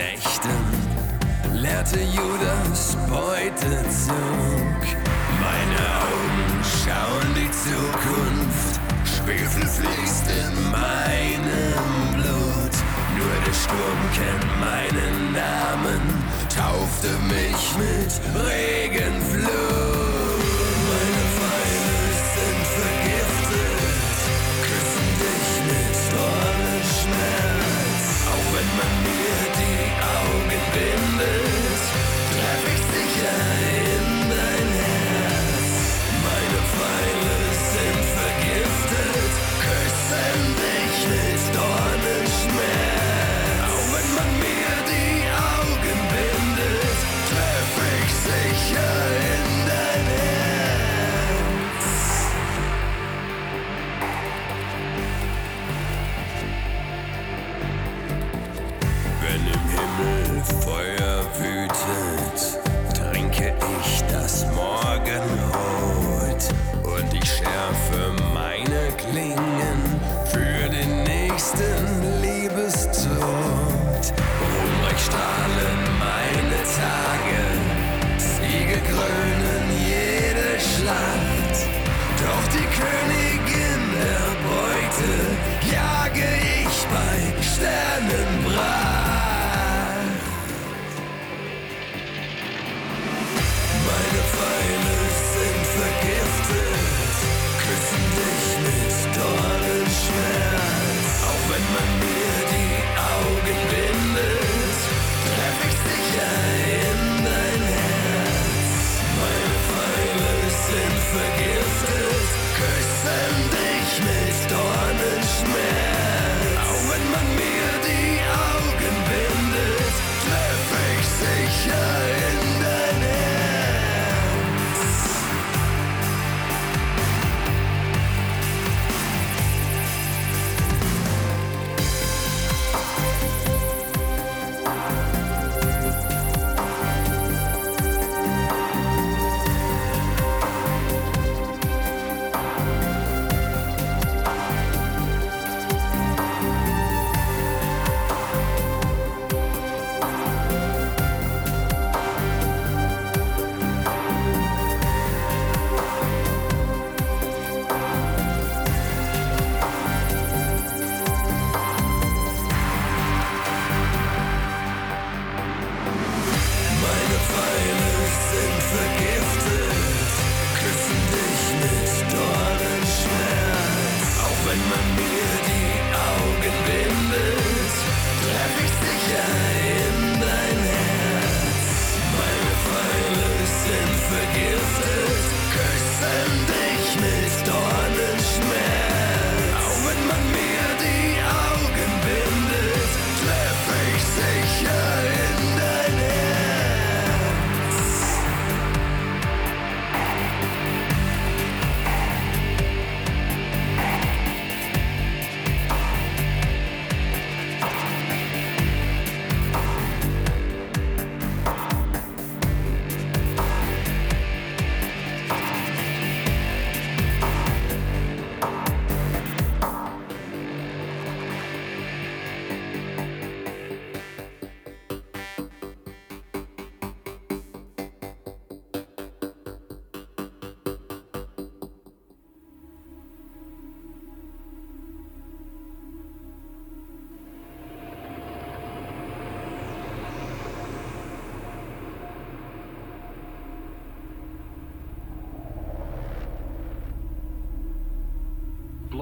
Nächten leerte Judas Beutezug. Meine Augen schauen die Zukunft, Schwefel fließt in meinem Blut. Nur der Sturm kennt meinen Namen, taufte mich mit Regenflut. in this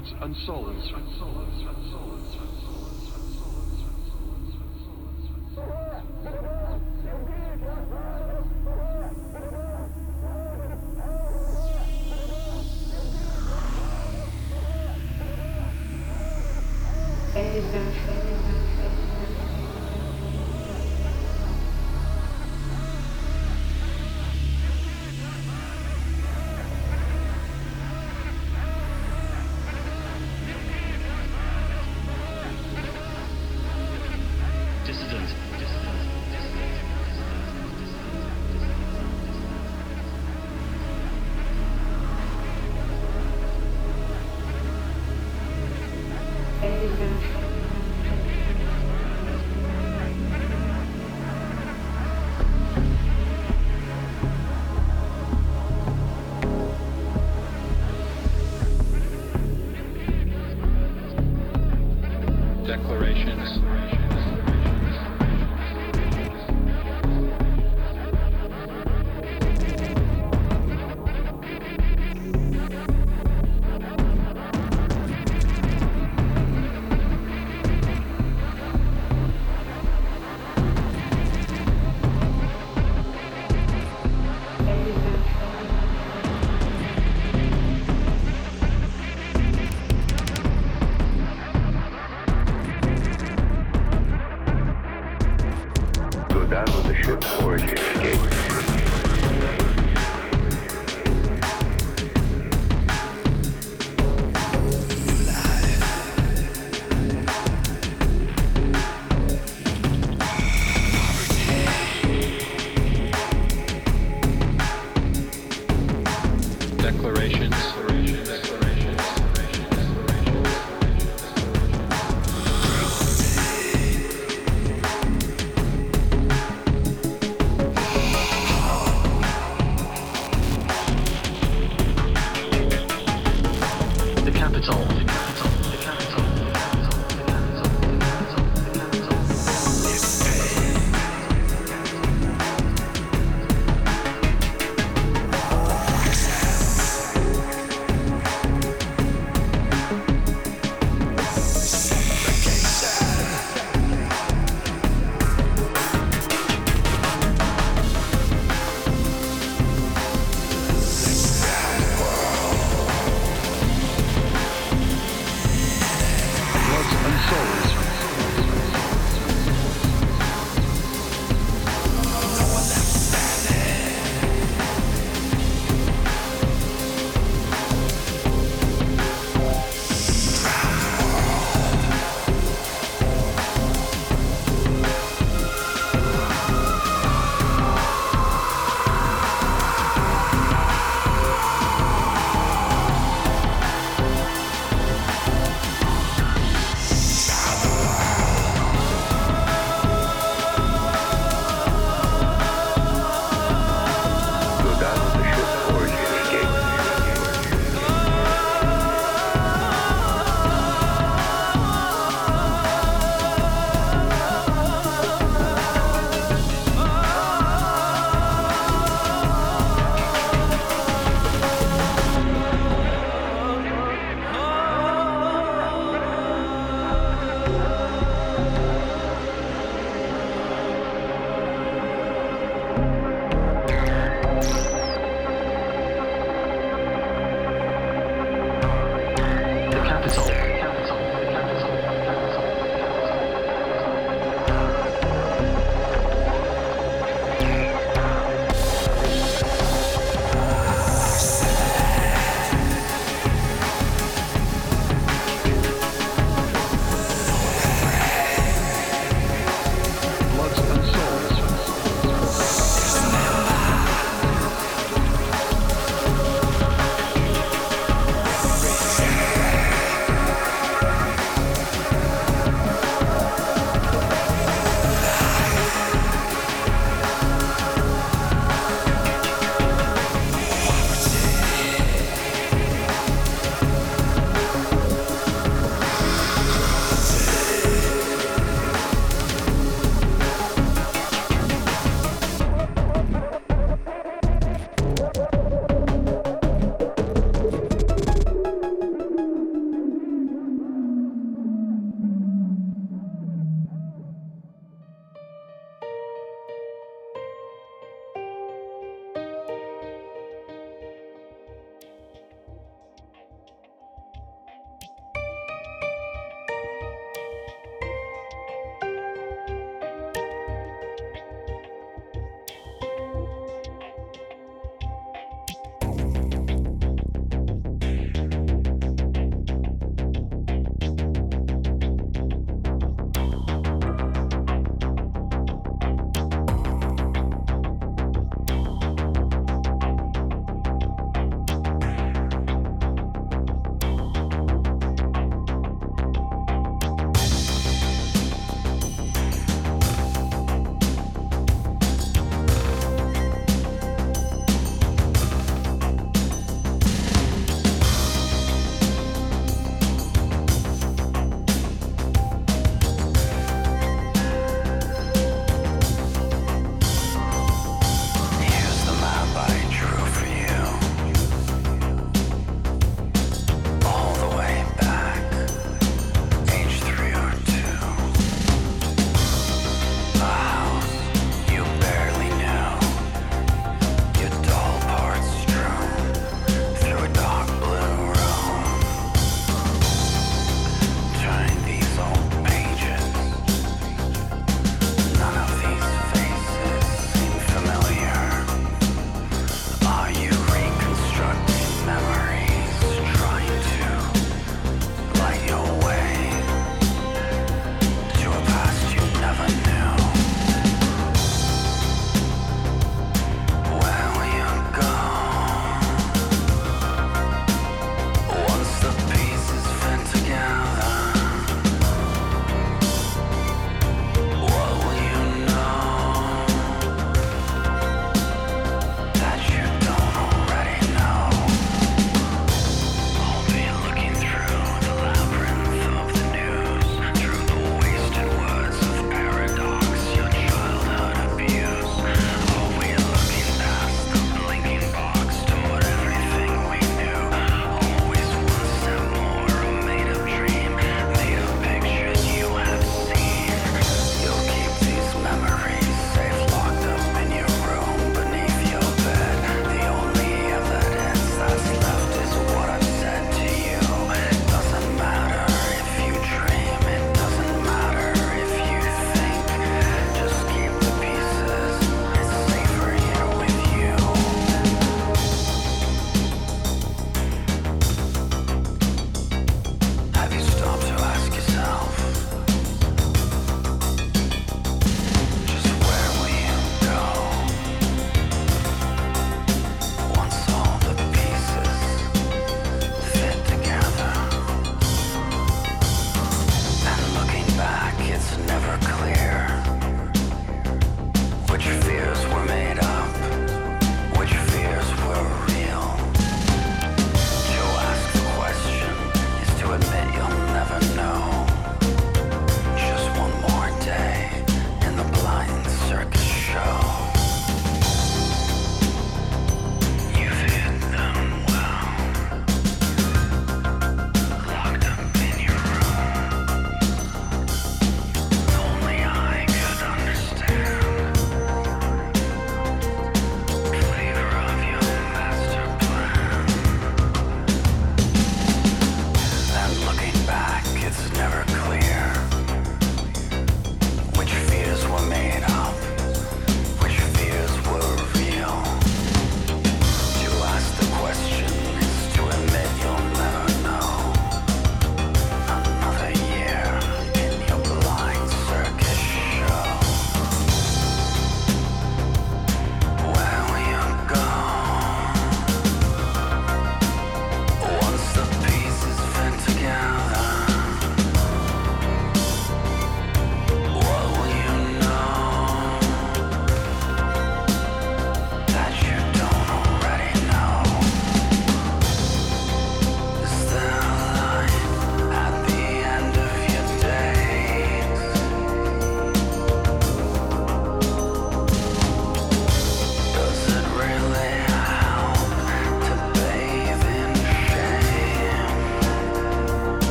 gods and souls declarations. declarations.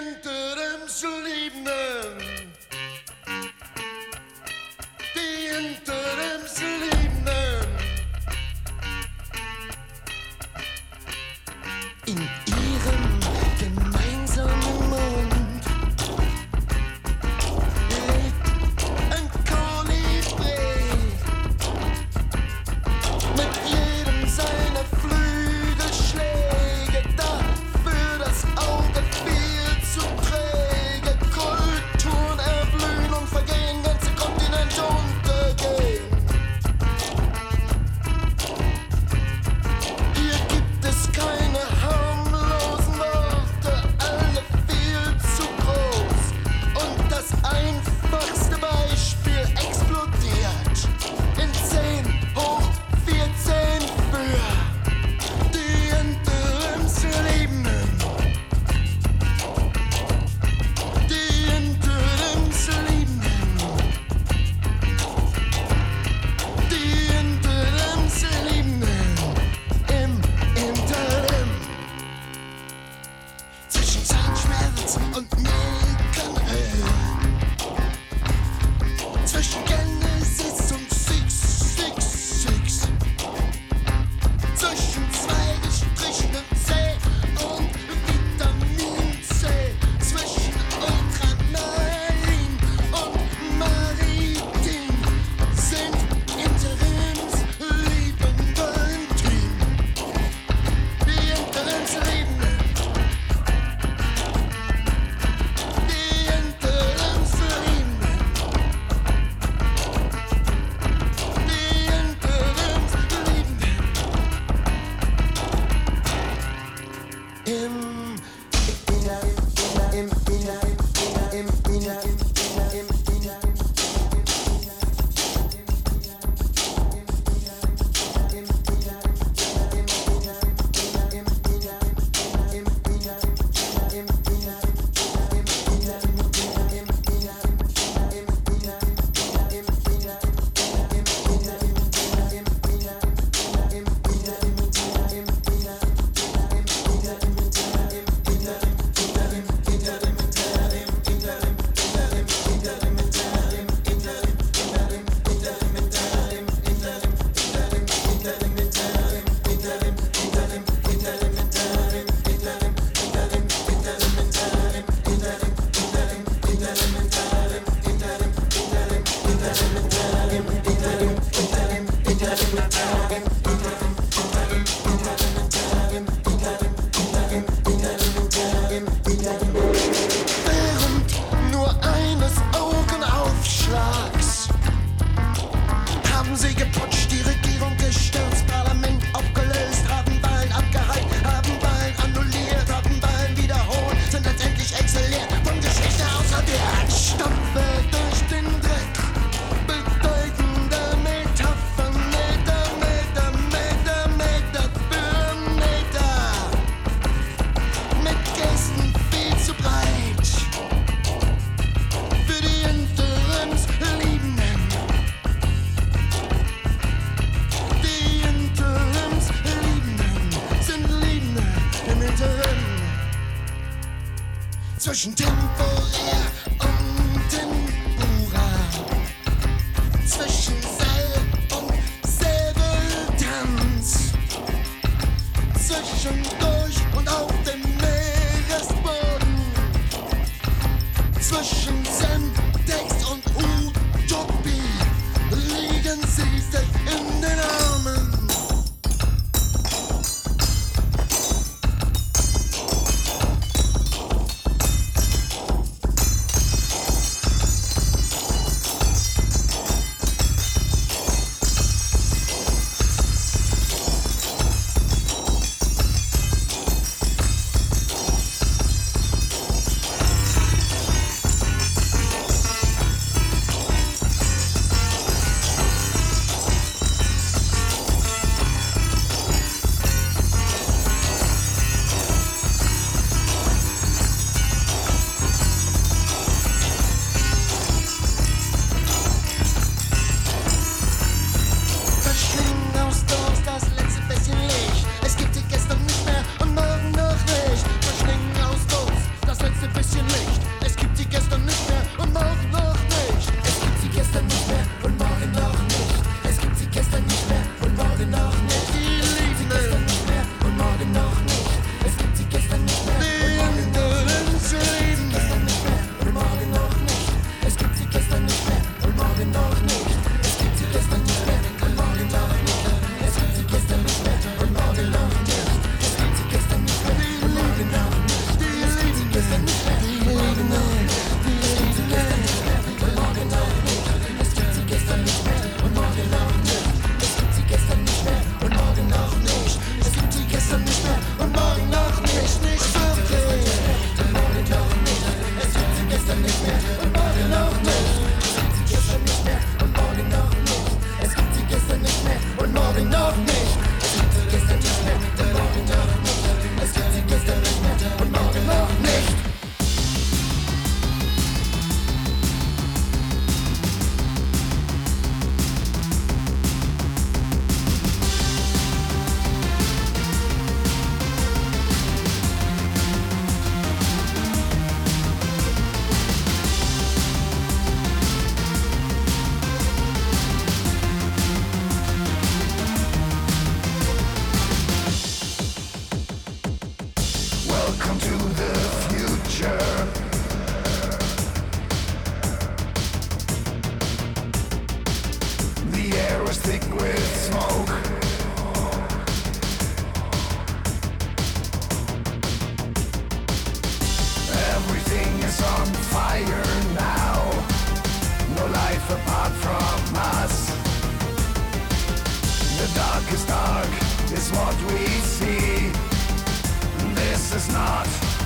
interim liefde. Welcome to the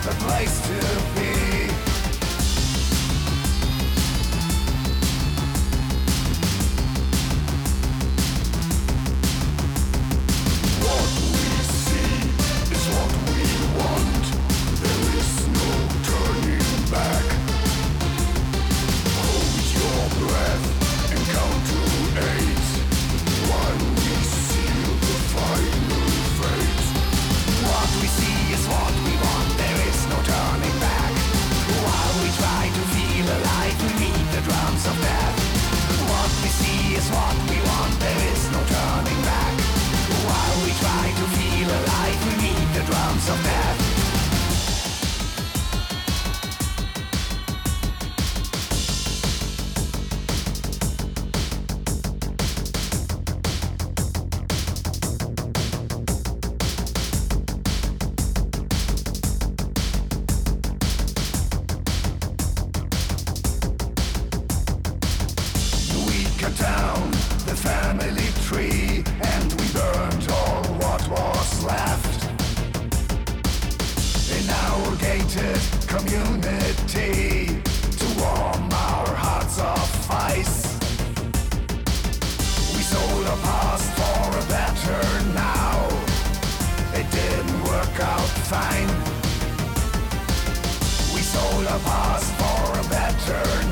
A place to be. united community to warm our hearts of ice. We sold our past for a better now. It didn't work out fine. We sold our past for a better